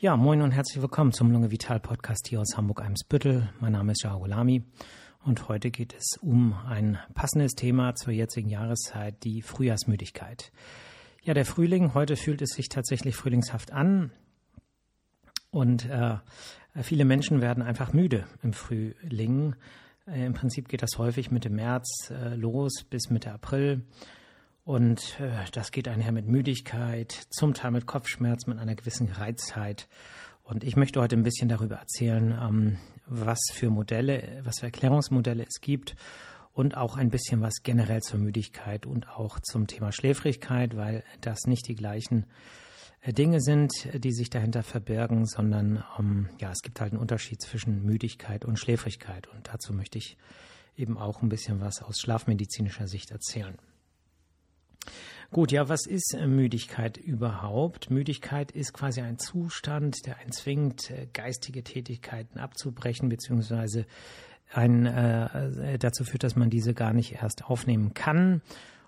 Ja, moin und herzlich willkommen zum Lunge Vital Podcast hier aus Hamburg-Eimsbüttel. Mein Name ist Jao und heute geht es um ein passendes Thema zur jetzigen Jahreszeit, die Frühjahrsmüdigkeit. Ja, der Frühling, heute fühlt es sich tatsächlich frühlingshaft an und äh, viele Menschen werden einfach müde im Frühling. Äh, Im Prinzip geht das häufig Mitte März äh, los bis Mitte April. Und äh, das geht einher mit Müdigkeit, zum Teil mit Kopfschmerz, mit einer gewissen Gereiztheit. Und ich möchte heute ein bisschen darüber erzählen, ähm, was für Modelle, was für Erklärungsmodelle es gibt und auch ein bisschen was generell zur Müdigkeit und auch zum Thema Schläfrigkeit, weil das nicht die gleichen äh, Dinge sind, die sich dahinter verbirgen, sondern ähm, ja, es gibt halt einen Unterschied zwischen Müdigkeit und Schläfrigkeit. Und dazu möchte ich eben auch ein bisschen was aus schlafmedizinischer Sicht erzählen. Gut, ja, was ist äh, Müdigkeit überhaupt? Müdigkeit ist quasi ein Zustand, der einen zwingt, äh, geistige Tätigkeiten abzubrechen, beziehungsweise einen, äh, dazu führt, dass man diese gar nicht erst aufnehmen kann.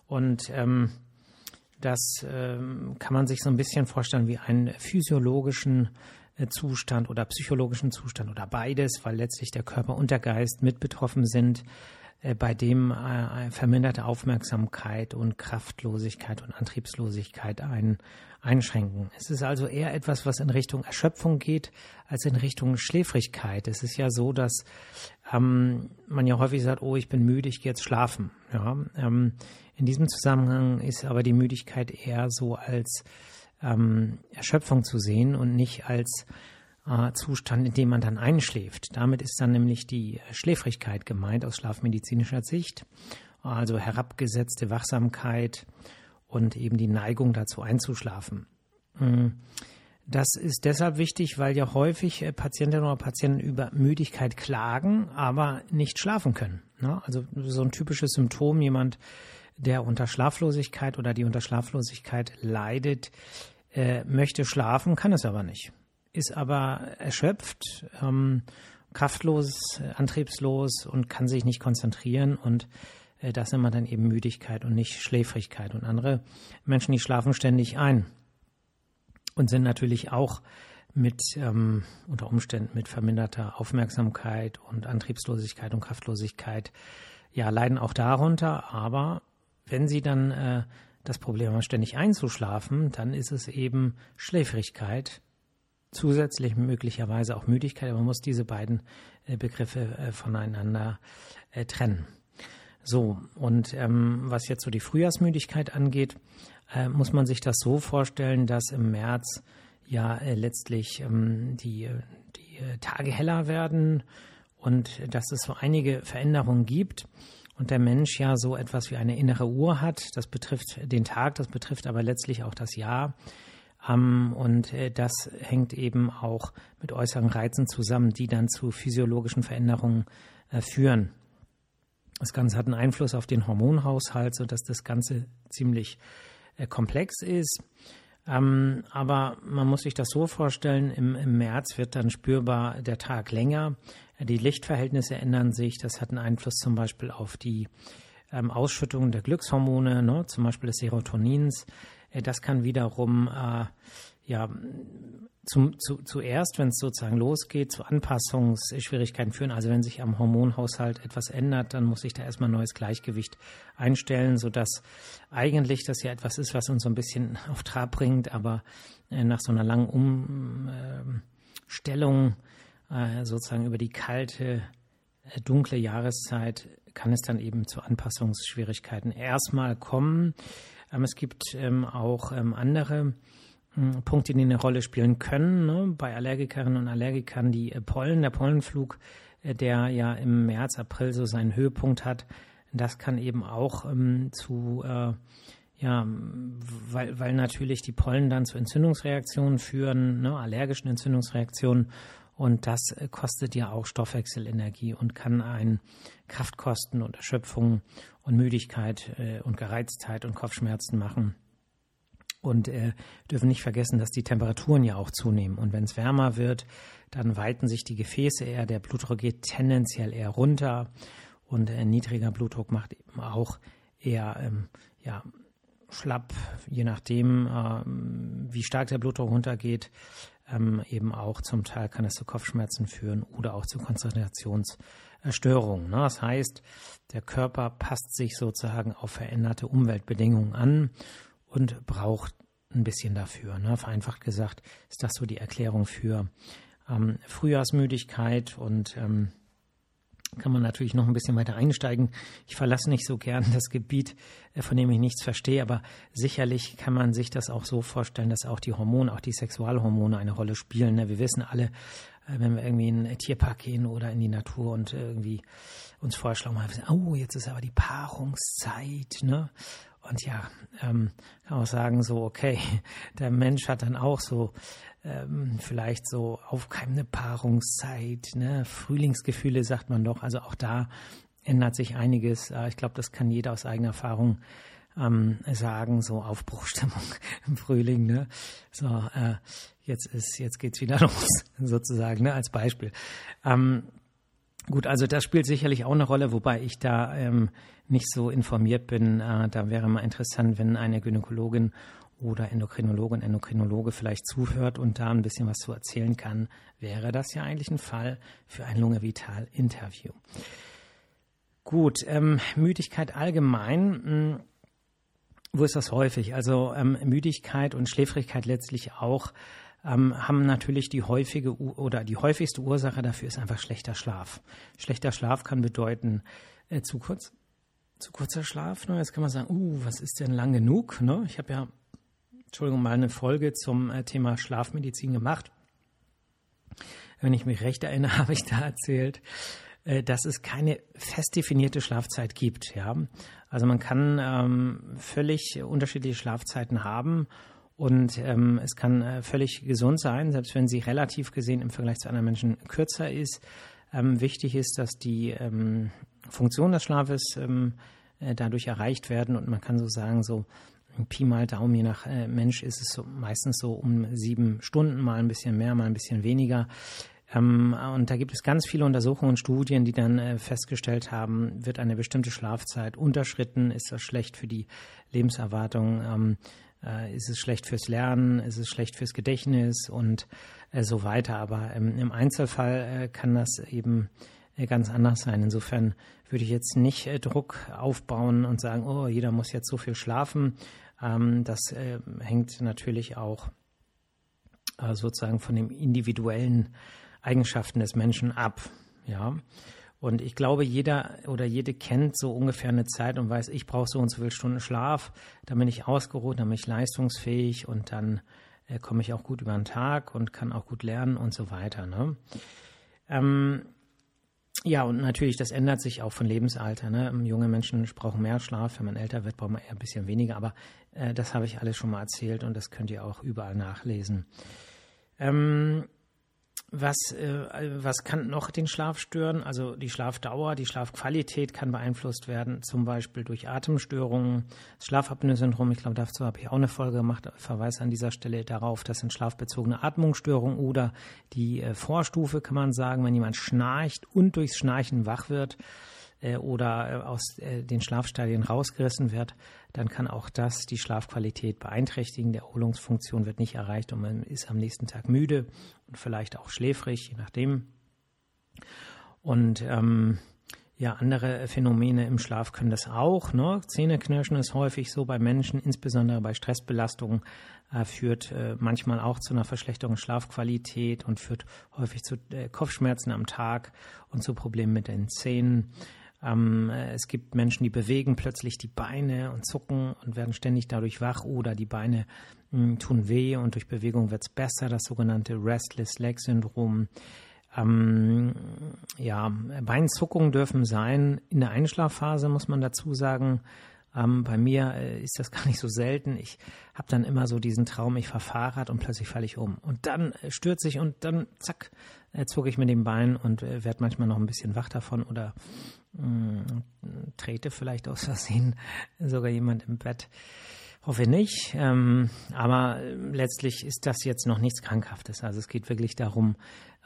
Und ähm, das ähm, kann man sich so ein bisschen vorstellen wie einen physiologischen äh, Zustand oder psychologischen Zustand oder beides, weil letztlich der Körper und der Geist mit betroffen sind. Äh, bei dem äh, verminderte Aufmerksamkeit und Kraftlosigkeit und Antriebslosigkeit ein, einschränken. Es ist also eher etwas, was in Richtung Erschöpfung geht, als in Richtung Schläfrigkeit. Es ist ja so, dass ähm, man ja häufig sagt, oh, ich bin müde, ich gehe jetzt schlafen. Ja, ähm, in diesem Zusammenhang ist aber die Müdigkeit eher so als ähm, Erschöpfung zu sehen und nicht als äh, Zustand, in dem man dann einschläft. Damit ist dann nämlich die Schläfrigkeit gemeint aus schlafmedizinischer Sicht, also herabgesetzte Wachsamkeit und eben die Neigung dazu einzuschlafen. Mm. Das ist deshalb wichtig, weil ja häufig äh, Patientinnen oder Patienten über Müdigkeit klagen, aber nicht schlafen können. Ne? Also so ein typisches Symptom, jemand, der unter Schlaflosigkeit oder die unter Schlaflosigkeit leidet, äh, möchte schlafen, kann es aber nicht ist aber erschöpft, ähm, kraftlos, antriebslos und kann sich nicht konzentrieren und äh, das nennt man dann eben Müdigkeit und nicht Schläfrigkeit. Und andere Menschen, die schlafen ständig ein und sind natürlich auch mit ähm, unter Umständen mit verminderter Aufmerksamkeit und Antriebslosigkeit und Kraftlosigkeit, ja, leiden auch darunter. Aber wenn sie dann äh, das Problem haben, ständig einzuschlafen, dann ist es eben Schläfrigkeit zusätzlich möglicherweise auch Müdigkeit, aber man muss diese beiden äh, Begriffe äh, voneinander äh, trennen. So, und ähm, was jetzt so die Frühjahrsmüdigkeit angeht, äh, muss man sich das so vorstellen, dass im März ja äh, letztlich ähm, die, die Tage heller werden und dass es so einige Veränderungen gibt und der Mensch ja so etwas wie eine innere Uhr hat. Das betrifft den Tag, das betrifft aber letztlich auch das Jahr. Und äh, das hängt eben auch mit äußeren Reizen zusammen, die dann zu physiologischen Veränderungen äh, führen. Das Ganze hat einen Einfluss auf den Hormonhaushalt, sodass das Ganze ziemlich äh, komplex ist. Ähm, aber man muss sich das so vorstellen, im, im, März wird dann spürbar der Tag länger, die Lichtverhältnisse ändern sich, das hat einen Einfluss zum Beispiel auf die ähm, Ausschüttung der Glückshormone, ne, zum Beispiel des Serotonins. Äh, das kann wiederum äh, ja zum, zu, zuerst, wenn es sozusagen losgeht, zu Anpassungsschwierigkeiten führen. Also wenn sich am Hormonhaushalt etwas ändert, dann muss sich da erstmal ein neues Gleichgewicht einstellen, sodass eigentlich das ja etwas ist, was uns so ein bisschen auf Trab bringt, aber äh, nach so einer langen Umstellung äh, sozusagen über die kalte, äh, dunkle Jahreszeit kann es dann eben zu Anpassungsschwierigkeiten erstmal kommen. Es gibt ähm, auch ähm, andere hm, Punkte, die eine Rolle spielen können. Ne? Bei Allergikerinnen und Allergikern die äh, Pollen, der Pollenflug, äh, der ja im März, April so seinen Höhepunkt hat, das kann eben auch ähm, zu, äh, ja, weil, weil natürlich die Pollen dann zu Entzündungsreaktionen führen, ne? allergischen Entzündungsreaktionen und das äh, kostet ja auch Stoffwechselenergie und kann einen Kraftkosten und Erschöpfung und Müdigkeit äh, und Gereiztheit und Kopfschmerzen machen. Und äh, dürfen nicht vergessen, dass die Temperaturen ja auch zunehmen. Und wenn es wärmer wird, dann weiten sich die Gefäße eher, der Blutdruck geht tendenziell eher runter und äh, niedriger Blutdruck macht eben auch eher ähm, ja, schlapp, je nachdem, äh, wie stark der Blutdruck runtergeht, ähm, eben auch zum Teil kann es zu Kopfschmerzen führen oder auch zu Konzentrationsstörungen. Ne? Das heißt, der Körper passt sich sozusagen auf veränderte Umweltbedingungen an und braucht ein bisschen dafür. Ne? Vereinfacht gesagt ist das so die Erklärung für ähm, Frühjahrsmüdigkeit und ähm, kann man natürlich noch ein bisschen weiter einsteigen. Ich verlasse nicht so gern das Gebiet, äh, von dem ich nichts verstehe, aber sicherlich kann man sich das auch so vorstellen, dass auch die Hormone, auch die Sexualhormone eine Rolle spielen. Ne? Wir wissen alle, äh, wenn wir irgendwie in einen Tierpark gehen oder in die Natur und irgendwie uns vorschlagen, oh, jetzt ist aber die Paarungszeit, ne? Und ja, ähm, kann auch sagen, so, okay, der Mensch hat dann auch so ähm, vielleicht so aufkeimende Paarungszeit, ne? Frühlingsgefühle sagt man doch. Also auch da ändert sich einiges. Äh, ich glaube, das kann jeder aus eigener Erfahrung ähm, sagen, so Aufbruchstimmung im Frühling, ne? So, äh, jetzt ist, jetzt geht's wieder los, sozusagen, ne? Als Beispiel. Ähm, gut, also das spielt sicherlich auch eine Rolle, wobei ich da ähm, nicht so informiert bin. Äh, da wäre mal interessant, wenn eine Gynäkologin oder Endokrinologin, Endokrinologe vielleicht zuhört und da ein bisschen was zu erzählen kann, wäre das ja eigentlich ein Fall für ein Lunge Vital Interview. Gut, ähm, Müdigkeit allgemein. Mh, hm, wo ist das häufig? Also ähm, Müdigkeit und Schläfrigkeit letztlich auch ähm, haben natürlich die häufige oder die häufigste Ursache dafür ist einfach schlechter Schlaf. Schlechter Schlaf kann bedeuten äh, zu kurz, zu kurzer Schlaf. Ne? Jetzt kann man sagen, uh, was ist denn lang genug? Ne? Ich habe ja Entschuldigung, mal eine Folge zum äh, Thema Schlafmedizin gemacht. Wenn ich mich recht erinnere, habe ich da erzählt, äh, dass es keine fest definierte Schlafzeit gibt. Ja, also man kann ähm, völlig unterschiedliche Schlafzeiten haben und ähm, es kann äh, völlig gesund sein, selbst wenn sie relativ gesehen im Vergleich zu anderen Menschen kürzer ist. Ähm, wichtig ist, dass die ähm, Funktion des Schlafes ähm, äh, dadurch erreicht werden und man kann so sagen, so Pi mal Daumen, je nach äh, Mensch ist es so, meistens so um sieben Stunden, mal ein bisschen mehr, mal ein bisschen weniger. Ähm, und da gibt es ganz viele Untersuchungen und Studien, die dann äh, festgestellt haben, wird eine bestimmte Schlafzeit unterschritten, ist das schlecht für die Lebenserwartung, ähm, äh, ist es schlecht fürs Lernen, ist es schlecht fürs Gedächtnis und äh, so weiter. Aber ähm, im Einzelfall äh, kann das eben äh, ganz anders sein. Insofern würde ich jetzt nicht äh, Druck aufbauen und sagen, oh, jeder muss jetzt so viel schlafen. Ähm, das äh, hängt natürlich auch sozusagen von den individuellen Eigenschaften des Menschen ab. Ja. Und ich glaube, jeder oder jede kennt so ungefähr eine Zeit und weiß, ich brauche so und so viele Stunden Schlaf, dann bin ich ausgeruht, dann bin ich leistungsfähig und dann äh, komme ich auch gut über den Tag und kann auch gut lernen und so weiter. Ne? Ähm, ja, und natürlich, das ändert sich auch von Lebensalter. Ne? Junge Menschen brauchen mehr Schlaf, wenn man älter wird, braucht man eher ein bisschen weniger. Aber äh, das habe ich alles schon mal erzählt und das könnt ihr auch überall nachlesen. Ähm, was, äh, was kann noch den Schlaf stören? Also die Schlafdauer, die Schlafqualität kann beeinflusst werden, zum Beispiel durch Atemstörungen, das Schlafapnoe-Syndrom. Ich glaube, dazu habe ich auch eine Folge gemacht. Ich verweise an dieser Stelle darauf, das sind schlafbezogene Atmungsstörungen oder die äh, Vorstufe, kann man sagen, wenn jemand schnarcht und durchs Schnarchen wach wird äh, oder äh, aus äh, den Schlafstadien rausgerissen wird, dann kann auch das die Schlafqualität beeinträchtigen. Der Erholungsfunktion wird nicht erreicht und man ist am nächsten Tag müde und vielleicht auch schläfrig, je nachdem. Und ähm, ja, andere Phänomene im Schlaf können das auch. Ne? Zähneknirschen ist häufig so bei Menschen, insbesondere bei Stressbelastungen, äh, führt äh, manchmal auch zu einer Verschlechterung Schlafqualität und führt häufig zu äh, Kopfschmerzen am Tag und zu Problemen mit den Zähnen. Ähm, es gibt Menschen, die bewegen plötzlich die Beine und zucken und werden ständig dadurch wach oder die Beine mh, hm, tun weh und durch Bewegung wird es besser, das sogenannte Restless Leg Syndrom. Ähm, ja, Beinzuckungen dürfen sein. In der Einschlafphase muss man dazu sagen, ähm, bei mir äh, ist das gar nicht so selten. Ich habe dann immer so diesen Traum, ich fahre und plötzlich falle ich um. Und dann äh, stürze ich und dann zack, äh, zucke ich mit dem Bein und äh, werde manchmal noch ein bisschen wach davon oder trete vielleicht aus Versehen sogar jemand im Bett. Hoffe nicht. Ähm, aber äh, letztlich ist das jetzt noch nichts Krankhaftes. Also es geht wirklich darum,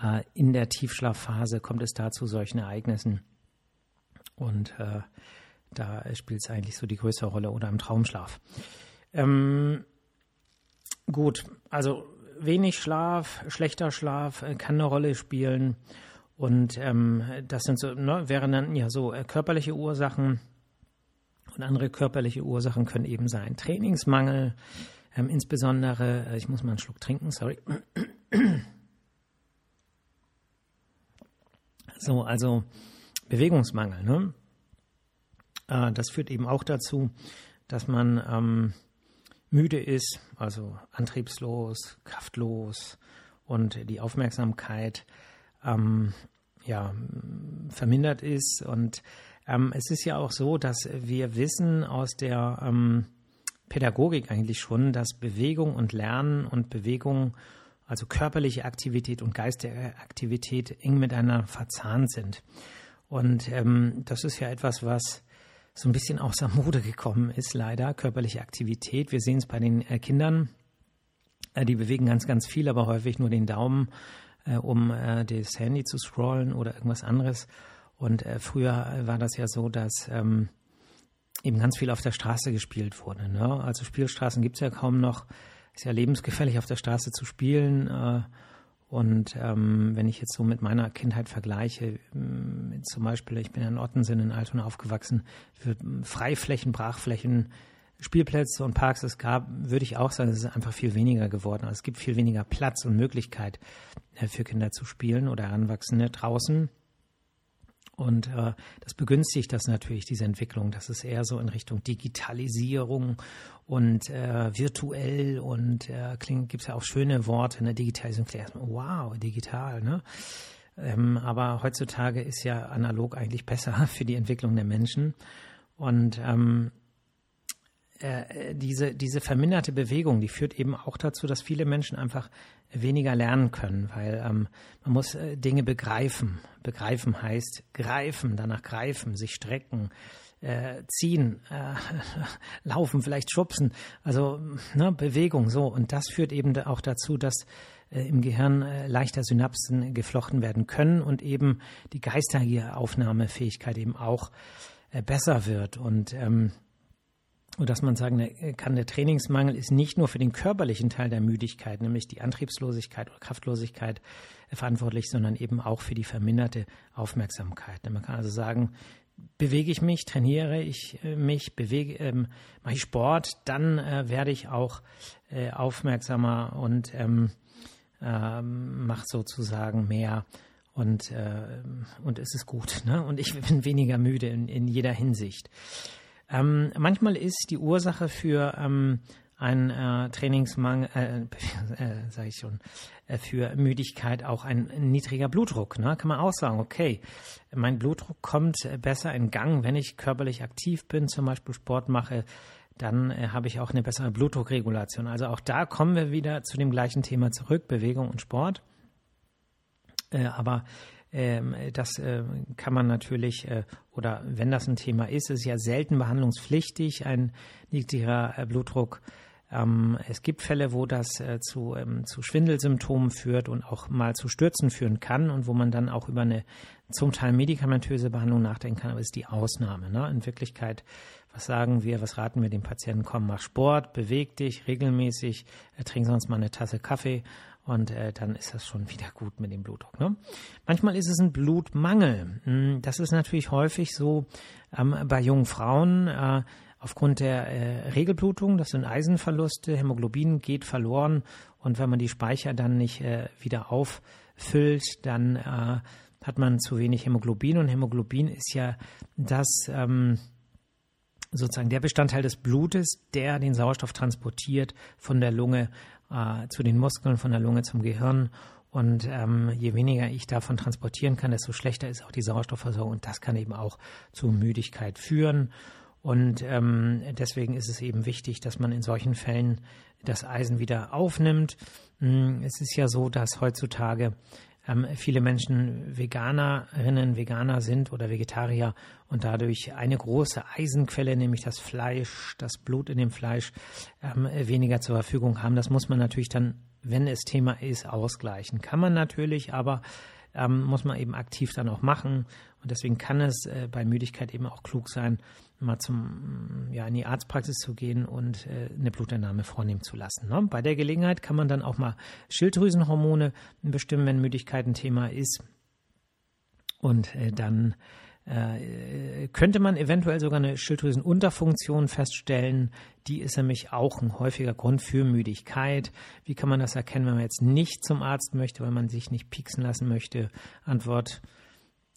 äh, in der Tiefschlafphase kommt es da zu solchen Ereignissen. Und äh, da spielt es eigentlich so die größere Rolle oder im Traumschlaf. Ähm, gut, also wenig Schlaf, schlechter Schlaf äh, kann eine Rolle spielen. Und ähm, das sind so, ne, wären dann ja so äh, körperliche Ursachen. Und andere körperliche Ursachen können eben sein Trainingsmangel, ähm, insbesondere, äh, ich muss mal einen Schluck trinken, sorry. So, also Bewegungsmangel, ne? Äh, das führt eben auch dazu, dass man ähm, müde ist, also antriebslos, kraftlos und die Aufmerksamkeit ähm, ja, vermindert ist. Und ähm, es ist ja auch so, dass wir wissen aus der ähm, Pädagogik eigentlich schon, dass Bewegung und Lernen und Bewegung, also körperliche Aktivität und geistige Aktivität eng miteinander verzahnt sind. Und ähm, das ist ja etwas, was so ein bisschen außer Mode gekommen ist, leider, körperliche Aktivität. Wir sehen es bei den äh, Kindern. Äh, die bewegen ganz, ganz viel, aber häufig nur den Daumen, äh, um äh, das Handy zu scrollen oder irgendwas anderes. Und äh, früher war das ja so, dass ähm, eben ganz viel auf der Straße gespielt wurde. Ne? Also Spielstraßen gibt es ja kaum noch. Ist ja lebensgefährlich, auf der Straße zu spielen. Äh, und ähm, wenn ich jetzt so mit meiner Kindheit vergleiche, äh, zum Beispiel, ich bin in Ottensen in Altona aufgewachsen, für Freiflächen, Brachflächen, Spielplätze und Parks es gab, würde ich auch sagen, es ist einfach viel weniger geworden. Also es gibt viel weniger Platz und Möglichkeit äh, für Kinder zu spielen oder Heranwachsende draußen. Und äh, das begünstigt das natürlich, diese Entwicklung. Das ist eher so in Richtung Digitalisierung und äh, virtuell und äh, gibt es ja auch schöne Worte in der Digitalisierung. Wow, digital, ne? Ähm, aber heutzutage ist ja analog eigentlich besser für die Entwicklung der Menschen. Und ähm, äh, diese, diese verminderte Bewegung, die führt eben auch dazu, dass viele Menschen einfach weniger lernen können, weil ähm, man muss äh, Dinge begreifen. Begreifen heißt greifen, danach greifen, sich strecken, äh, ziehen, äh, laufen, vielleicht schubsen, also ne, Bewegung so. Und das führt eben auch dazu, dass äh, im Gehirn äh, leichter Synapsen geflochten werden können und eben die geistige Aufnahmefähigkeit eben auch äh, besser wird. Und ähm, dass man sagen kann, der Trainingsmangel ist nicht nur für den körperlichen Teil der Müdigkeit, nämlich die Antriebslosigkeit oder Kraftlosigkeit äh, verantwortlich, sondern eben auch für die verminderte Aufmerksamkeit. Man kann also sagen, bewege ich mich, trainiere ich äh, mich, bewege, ähm, mache ich Sport, dann äh, werde ich auch äh, aufmerksamer und ähm, äh, mache sozusagen mehr und, äh, und es ist gut. Ne? Und ich bin weniger müde in, in jeder Hinsicht. Ähm, manchmal ist die Ursache für ähm, ein äh, Trainingsmangel, äh, äh, sage ich schon, äh, für Müdigkeit auch ein niedriger Blutdruck. Ne? Kann man auch sagen, okay, mein Blutdruck kommt besser in Gang, wenn ich körperlich aktiv bin, zum Beispiel Sport mache, dann äh, habe ich auch eine bessere Blutdruckregulation. Also auch da kommen wir wieder zu dem gleichen Thema zurück, Bewegung und Sport. Äh, aber ähm, das äh, kann man natürlich, äh, oder wenn das ein Thema ist, ist ja selten behandlungspflichtig, ein niedriger äh, Blutdruck. Ähm, es gibt Fälle, wo das zu, ähm, zu Schwindelsymptomen führt und auch mal zu Stürzen führen kann und wo man dann auch über eine zum Teil medikamentöse Behandlung nachdenken kann, aber ist die Ausnahme. Ne? In Wirklichkeit, was sagen wir, was raten wir dem Patienten? Komm, mach Sport, beweg dich regelmäßig, trink sonst mal eine Tasse Kaffee und äh, dann ist das schon wieder gut mit dem Blutdruck. Ne? Manchmal ist es ein Blutmangel. Hm, das ist natürlich häufig so ähm, bei jungen Frauen äh, aufgrund der äh, Regelblutung. Das sind Eisenverluste, Hämoglobin geht verloren und wenn man die Speicher dann nicht äh, wieder auffüllt, dann äh, hat man zu wenig Hämoglobin und Hämoglobin ist ja das ähm, sozusagen der Bestandteil des Blutes, der den Sauerstoff transportiert von der Lunge äh, zu den Muskeln, von der Lunge zum Gehirn. Und ähm, je weniger ich davon transportieren kann, desto schlechter ist auch die Sauerstoffversorgung. Und das kann eben auch zu Müdigkeit führen. Und ähm, deswegen ist es eben wichtig, dass man in solchen Fällen das Eisen wieder aufnimmt. Hm, es ist ja so, dass heutzutage ähm, viele Menschen Veganerinnen, Veganer sind oder Vegetarier und dadurch eine große Eisenquelle, nämlich das Fleisch, das Blut in dem Fleisch, ähm, weniger zur Verfügung haben. Das muss man natürlich dann, wenn es Thema ist, ausgleichen. Kann man natürlich, aber ähm, muss man eben aktiv dann auch machen. Und deswegen kann es äh, bei Müdigkeit eben auch klug sein, mal zum, ja, in die Arztpraxis zu gehen und äh, eine Blutentnahme vornehmen zu lassen. Ne? Bei der Gelegenheit kann man dann auch mal Schilddrüsenhormone bestimmen, wenn Müdigkeit ein Thema ist. Und äh, dann äh, könnte man eventuell sogar eine Schilddrüsenunterfunktion feststellen. Die ist nämlich auch ein häufiger Grund für Müdigkeit. Wie kann man das erkennen, wenn man jetzt nicht zum Arzt möchte, weil man sich nicht pieksen lassen möchte? Antwort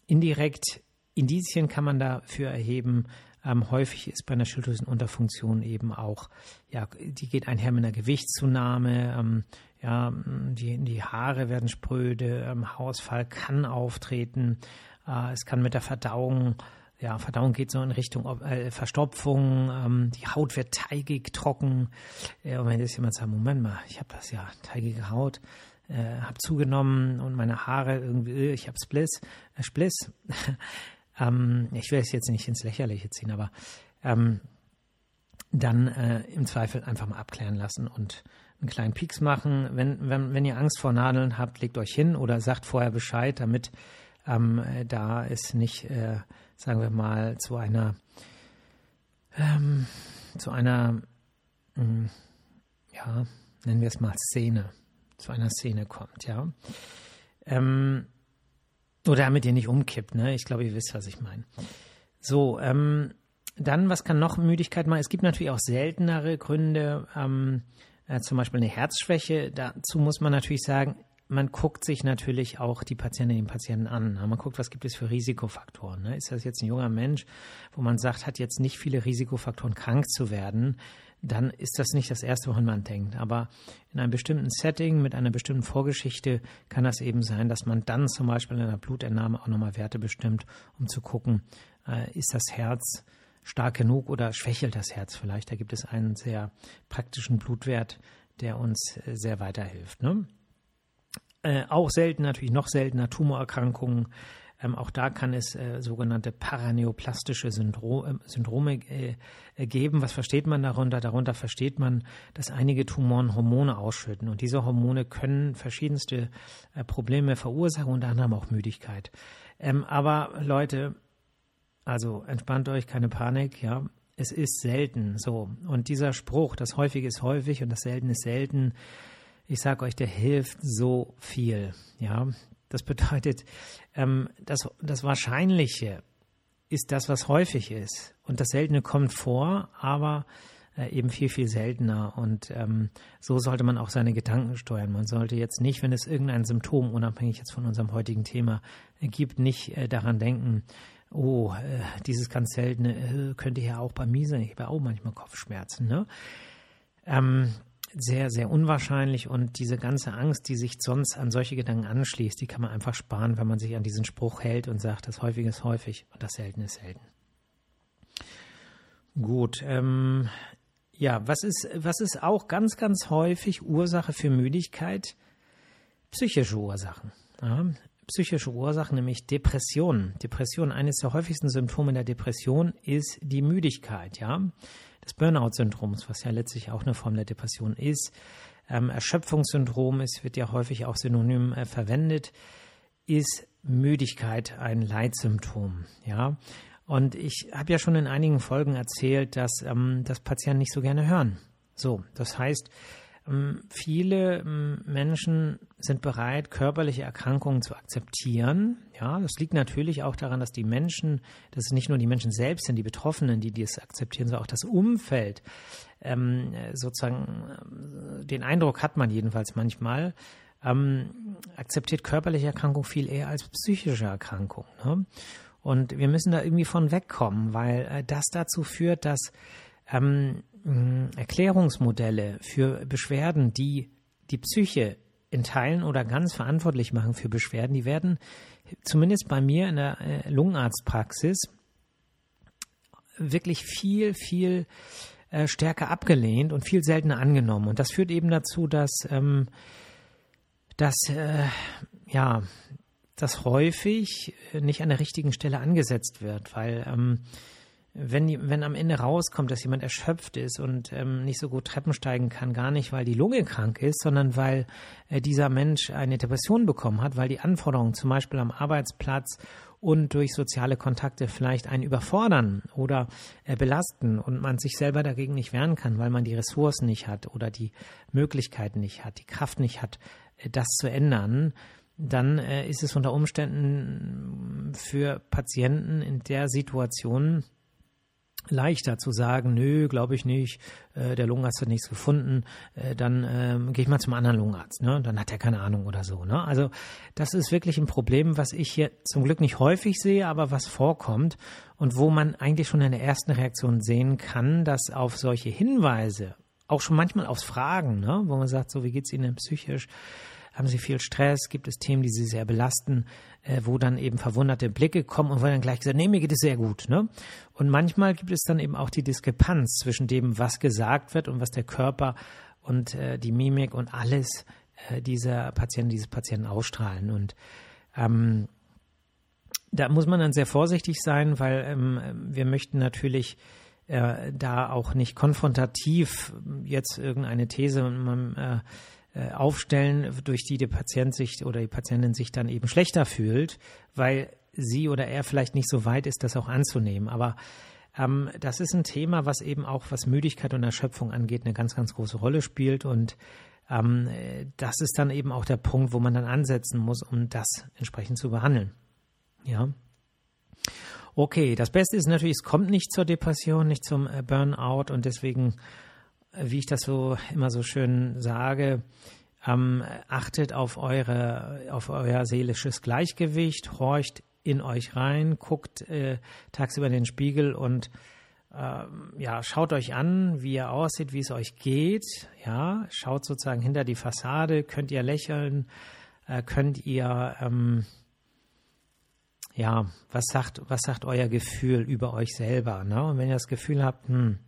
indirekt. Indizien kann man dafür erheben. Ähm, häufig ist bei einer Schilddrüsenunterfunktion eben auch, ja, die geht einher mit einer Gewichtszunahme. Ähm, ja, die, die Haare werden spröde, ähm, Haarausfall kann auftreten. Äh, es kann mit der Verdauung, ja, Verdauung geht so in Richtung äh, Verstopfung, ähm, die Haut wird teigig, trocken. Äh, und wenn jetzt jemand sagt, Moment mal, ich habe das ja, teigige Haut, äh, habe zugenommen und meine Haare irgendwie, ich habe Spliss, äh, Spliss. ähm, ich will es jetzt nicht ins Lächerliche ziehen, aber ähm, dann äh, im Zweifel einfach mal abklären lassen und einen kleinen Pieks machen. Wenn, wenn, wenn ihr Angst vor Nadeln habt, legt euch hin oder sagt vorher Bescheid, damit ähm, da es nicht, äh, sagen wir mal, zu einer, ähm, zu einer, mh, hm, ja, nennen wir es mal Szene, zu einer Szene kommt, ja. Ähm, oder damit ihr nicht umkippt, ne? Ich glaube, ihr wisst, was ich meine. So, ähm, dann, was kann noch Müdigkeit machen? Es gibt natürlich auch seltenere Gründe, ähm, äh, zum Beispiel eine Herzschwäche. Dazu muss man natürlich sagen, man guckt sich natürlich auch die Patientinnen und Patienten an. Man guckt, was gibt es für Risikofaktoren. Ne? Ist das jetzt ein junger Mensch, wo man sagt, hat jetzt nicht viele Risikofaktoren, krank zu werden, dann ist das nicht das Erste, woran man denkt. Aber in einem bestimmten Setting mit einer bestimmten Vorgeschichte kann das eben sein, dass man dann zum Beispiel in einer Blutentnahme auch nochmal Werte bestimmt, um zu gucken, äh, ist das Herz stark genug oder schwächelt das Herz vielleicht. Da gibt es einen sehr praktischen Blutwert, der uns äh, sehr weiterhilft. Ne? Äh, auch selten, natürlich noch seltener Tumorerkrankungen. Ähm, auch da kann es äh, sogenannte paraneoplastische Syndro äh, Syndrome geben. Was versteht man darunter? Darunter versteht man, dass einige Tumoren Hormone ausschütten. Und diese Hormone können verschiedenste äh, Probleme verursachen, unter anderem auch Müdigkeit. Ähm, aber Leute, also entspannt euch, keine Panik, ja. Es ist selten so. Und dieser Spruch, das häufig ist häufig und das selten ist selten, ich sage euch, der hilft so viel. Ja, das bedeutet, ähm, das, das Wahrscheinliche ist das, was häufig ist. Und das Seltene kommt vor, aber äh, eben viel, viel seltener. Und ähm, so sollte man auch seine Gedanken steuern. Man sollte jetzt nicht, wenn es irgendein Symptom, unabhängig jetzt von unserem heutigen Thema, gibt, nicht äh, daran denken, oh, äh, dieses ganz Seltene äh, könnte ja auch bei mir sein. Ich habe auch manchmal Kopfschmerzen. Ne? Ähm, sehr, sehr unwahrscheinlich und diese ganze Angst, die sich sonst an solche Gedanken anschließt, die kann man einfach sparen, wenn man sich an diesen Spruch hält und sagt, das Häufige ist häufig und das Seltene ist selten. Gut, ähm, ja, was ist, was ist auch ganz, ganz häufig Ursache für Müdigkeit? Psychische Ursachen. Ja, psychische Ursachen, nämlich Depressionen. Depression, eines der häufigsten Symptome der Depression ist die Müdigkeit, ja des Burnout-Syndroms, was ja letztlich auch eine Form der Depression ist. Ähm, Erschöpfungssyndrom ist, wird ja häufig auch synonym äh, verwendet, ist Müdigkeit ein Leitsymptom. Ja, und ich habe ja schon in einigen Folgen erzählt, dass ähm, das Patienten nicht so gerne hören. So, das heißt, viele ähm, Menschen sind bereit, körperliche Erkrankungen zu akzeptieren. Ja, das liegt natürlich auch daran, dass die Menschen, dass es nicht nur die Menschen selbst sind, die Betroffenen, die dies akzeptieren, sondern auch das Umfeld. Ähm, sozusagen, äh, den Eindruck hat man jedenfalls manchmal, ähm, akzeptiert körperliche Erkrankung viel eher als psychische Erkrankung. Ne? Und wir müssen da irgendwie von wegkommen, weil äh, das dazu führt, dass ähm, Erklärungsmodelle für Beschwerden, die die Psyche in Teilen oder ganz verantwortlich machen für Beschwerden, die werden zumindest bei mir in der äh, Lungenarztpraxis wirklich viel, viel äh, stärker abgelehnt und viel seltener angenommen. Und das führt eben dazu, dass, ähm, dass äh, ja, das häufig nicht an der richtigen Stelle angesetzt wird, weil ähm, wenn, wenn am Ende rauskommt, dass jemand erschöpft ist und ähm, nicht so gut Treppen steigen kann, gar nicht, weil die Lunge krank ist, sondern weil äh, dieser Mensch eine Depression bekommen hat, weil die Anforderungen zum Beispiel am Arbeitsplatz und durch soziale Kontakte vielleicht einen überfordern oder äh, belasten und man sich selber dagegen nicht wehren kann, weil man die Ressourcen nicht hat oder die Möglichkeiten nicht hat, die Kraft nicht hat, äh, das zu ändern, dann äh, ist es unter Umständen für Patienten in der Situation leichter zu sagen, nö, glaube ich nicht, äh, der Lungenarzt hat nichts gefunden, äh, dann äh, gehe ich mal zum anderen Lungenarzt, ne? Dann hat er keine Ahnung oder so. Ne? Also das ist wirklich ein Problem, was ich hier zum Glück nicht häufig sehe, aber was vorkommt und wo man eigentlich schon in der ersten Reaktion sehen kann, dass auf solche Hinweise, auch schon manchmal aufs Fragen, ne? wo man sagt, so wie geht's Ihnen psychisch, haben sie viel Stress, gibt es Themen, die sie sehr belasten, äh, wo dann eben verwunderte Blicke kommen und wo dann gleich gesagt, nee, mir geht es sehr gut. Ne? Und manchmal gibt es dann eben auch die Diskrepanz zwischen dem, was gesagt wird und was der Körper und äh, die Mimik und alles äh, dieser Patienten, dieses Patienten ausstrahlen. Und ähm, da muss man dann sehr vorsichtig sein, weil ähm, wir möchten natürlich äh, da auch nicht konfrontativ jetzt irgendeine These man, äh, äh, aufstellen, durch die der Patient sich oder die Patientin sich dann eben schlechter fühlt, weil sie oder er vielleicht nicht so weit ist, das auch anzunehmen. Aber ähm, das ist ein Thema, was eben auch, was Müdigkeit und Erschöpfung angeht, eine ganz, ganz große Rolle spielt. Und ähm, das ist dann eben auch der Punkt, wo man dann ansetzen muss, um das entsprechend zu behandeln. Ja. Okay, das Beste ist natürlich, es kommt nicht zur Depression, nicht zum äh, Burnout und deswegen wie ich das so immer so schön sage, ähm, achtet auf eure, auf euer seelisches Gleichgewicht, horcht in euch rein, guckt äh, tagsüber in den Spiegel und äh, ja, schaut euch an, wie ihr aussieht, wie es euch geht. Ja, schaut sozusagen hinter die Fassade, könnt ihr lächeln, äh, könnt ihr ähm, ja, was sagt, was sagt euer Gefühl über euch selber? Ne? Und wenn ihr das Gefühl habt, hm,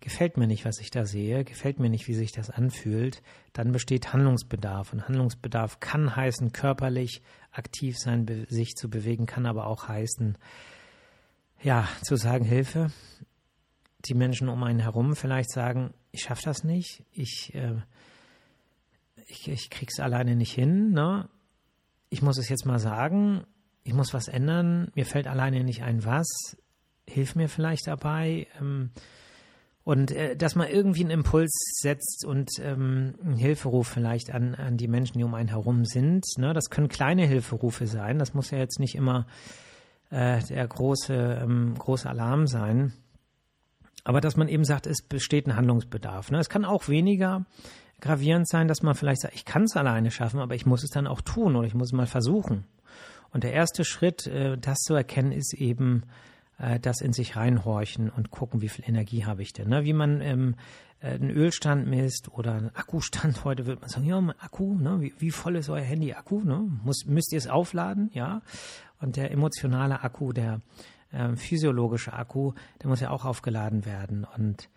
gefällt mir nicht, was ich da sehe, gefällt mir nicht, wie sich das anfühlt, dann besteht Handlungsbedarf. Und Handlungsbedarf kann heißen, körperlich aktiv sein, sich zu bewegen, kann aber auch heißen, ja, zu sagen, Hilfe. Die Menschen um einen herum vielleicht sagen, ich schaffe das nicht, ich, äh, ich, ich krieg's alleine nicht hin, ne? Ich muss es jetzt mal sagen, ich muss was ändern, mir fällt alleine nicht ein, was, hilf mir vielleicht dabei, ähm, und äh, dass man irgendwie einen Impuls setzt und ähm, einen Hilferuf vielleicht an, an die Menschen, die um einen herum sind. Ne? Das können kleine Hilferufe sein. Das muss ja jetzt nicht immer äh, der große, ähm, große Alarm sein. Aber dass man eben sagt, es besteht ein Handlungsbedarf. Ne? Es kann auch weniger gravierend sein, dass man vielleicht sagt, ich kann es alleine schaffen, aber ich muss es dann auch tun oder ich muss es mal versuchen. Und der erste Schritt, äh, das zu erkennen, ist eben äh, das in sich reinhorchen und gucken, wie viel Energie habe ich denn. Ne? Wie man ähm, äh, einen Ölstand misst oder einen Akkustand. Heute wird man sagen, ja, mein Akku, ne? wie, voll ist euer Handy-Akku? Ne? Müsst ihr es aufladen? Ja. Und der emotionale Akku, der äh, physiologische Akku, der muss ja auch aufgeladen werden. Und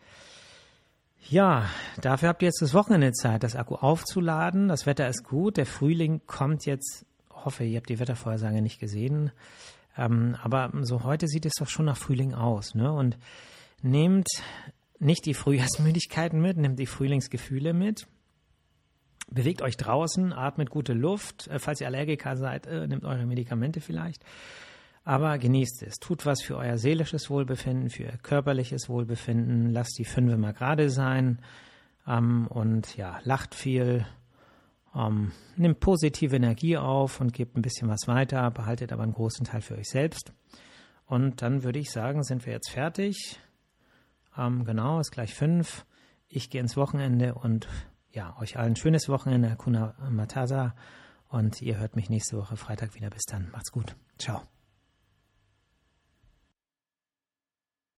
ja, dafür habt ihr jetzt das Wochenende Zeit, das Akku aufzuladen. Das Wetter ist gut. Der Frühling kommt jetzt. Hoffe, ihr habt die Wettervorhersage nicht gesehen. Ähm, aber so heute sieht es doch schon nach Frühling aus. Ne? Und nehmt nicht die Frühjahrsmüdigkeiten mit, nehmt die Frühlingsgefühle mit. Bewegt euch draußen, atmet gute Luft. Äh, falls ihr Allergiker seid, äh, nehmt eure Medikamente vielleicht. Aber genießt es. Tut was für euer seelisches Wohlbefinden, für euer körperliches Wohlbefinden. Lasst die Fünfe mal gerade sein. Ähm, und ja, lacht viel, ähm, nimmt positive Energie auf und gebt ein bisschen was weiter, behaltet aber einen großen Teil für euch selbst. Und dann würde ich sagen, sind wir jetzt fertig. Ähm, genau, ist gleich fünf. Ich gehe ins Wochenende und ja, euch allen schönes Wochenende, Hakuna Matata. Und ihr hört mich nächste Woche Freitag wieder. Bis dann. Macht's gut. Ciao.